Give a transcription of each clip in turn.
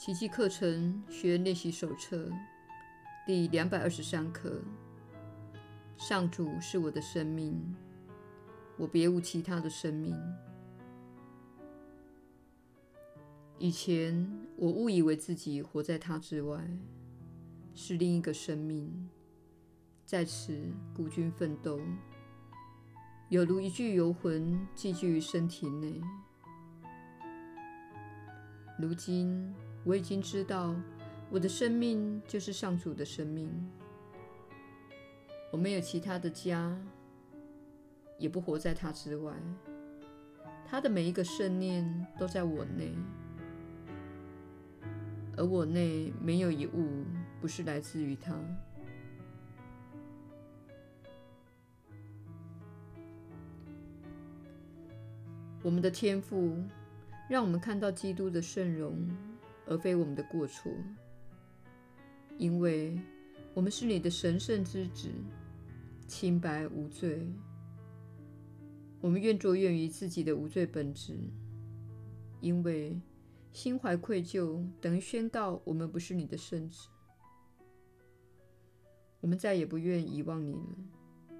奇迹课程学练习手册第两百二十三课：上主是我的生命，我别无其他的生命。以前我误以为自己活在他之外，是另一个生命，在此孤军奋斗，有如一具游魂寄居于身体内。如今，我已经知道，我的生命就是上主的生命。我没有其他的家，也不活在他之外。他的每一个圣念都在我内，而我内没有一物不是来自于他。我们的天赋让我们看到基督的圣容。而非我们的过错，因为我们是你的神圣之子，清白无罪。我们愿作愿于自己的无罪本质，因为心怀愧疚等于宣告我们不是你的圣子。我们再也不愿遗忘你了。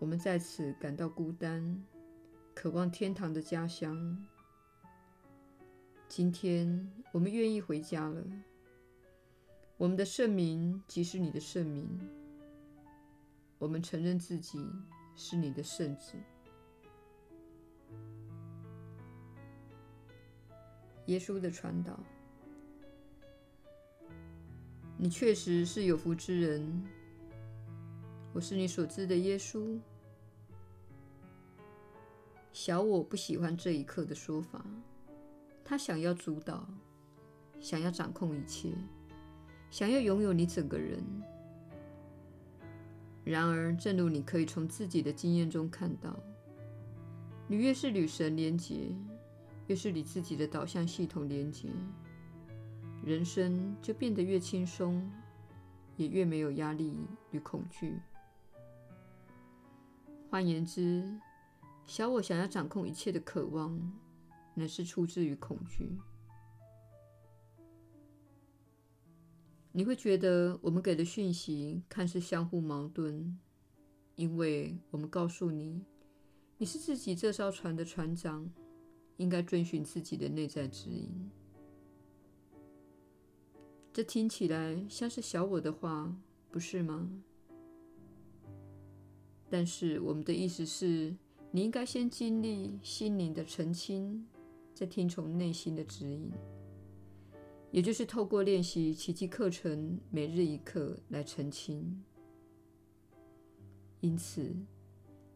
我们在此感到孤单，渴望天堂的家乡。今天我们愿意回家了。我们的圣名即是你的圣名。我们承认自己是你的圣子。耶稣的传导。你确实是有福之人。我是你所知的耶稣。小我不喜欢这一刻的说法。他想要主导，想要掌控一切，想要拥有你整个人。然而，正如你可以从自己的经验中看到，你越是与神连接，越是与自己的导向系统连接，人生就变得越轻松，也越没有压力与恐惧。换言之，小我想要掌控一切的渴望，乃是出自于恐惧。你会觉得我们给的讯息看似相互矛盾，因为我们告诉你，你是自己这艘船的船长，应该遵循自己的内在指引。这听起来像是小我的话，不是吗？但是我们的意思是，你应该先经历心灵的澄清。在听从内心的指引，也就是透过练习奇迹课程每日一课来澄清。因此，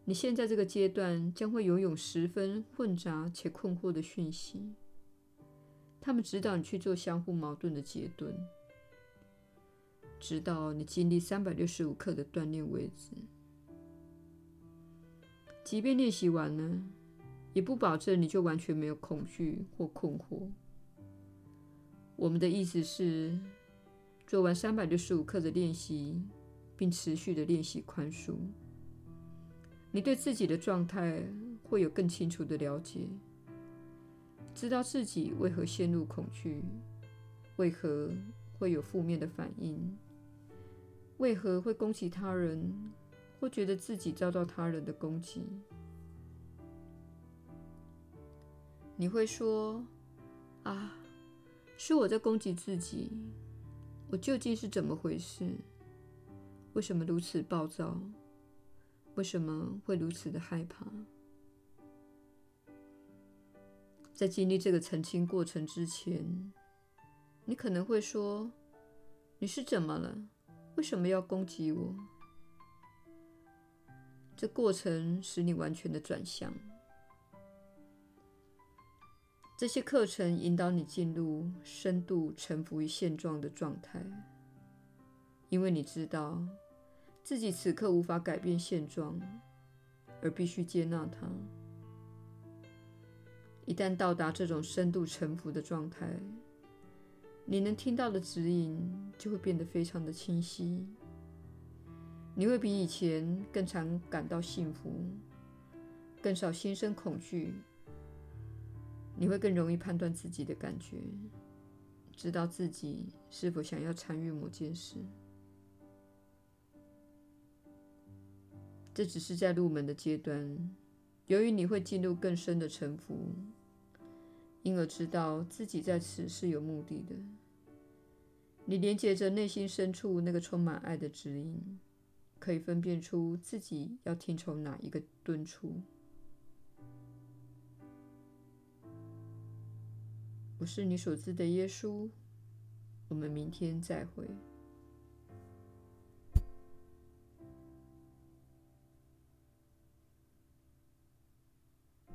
你现在这个阶段将会拥有十分混杂且困惑的讯息，他们指导你去做相互矛盾的结论，直到你经历三百六十五课的锻炼为止。即便练习完了，也不保证你就完全没有恐惧或困惑。我们的意思是，做完三百六十五课的练习，并持续的练习宽恕，你对自己的状态会有更清楚的了解，知道自己为何陷入恐惧，为何会有负面的反应，为何会攻击他人，或觉得自己遭到他人的攻击。你会说：“啊，是我在攻击自己，我究竟是怎么回事？为什么如此暴躁？为什么会如此的害怕？”在经历这个澄清过程之前，你可能会说：“你是怎么了？为什么要攻击我？”这过程使你完全的转向。这些课程引导你进入深度臣服于现状的状态，因为你知道自己此刻无法改变现状，而必须接纳它。一旦到达这种深度臣服的状态，你能听到的指引就会变得非常的清晰。你会比以前更常感到幸福，更少心生恐惧。你会更容易判断自己的感觉，知道自己是否想要参与某件事。这只是在入门的阶段，由于你会进入更深的沉浮，因而知道自己在此是有目的的。你连接着内心深处那个充满爱的指引，可以分辨出自己要听从哪一个敦促。我是你所知的耶稣。我们明天再会。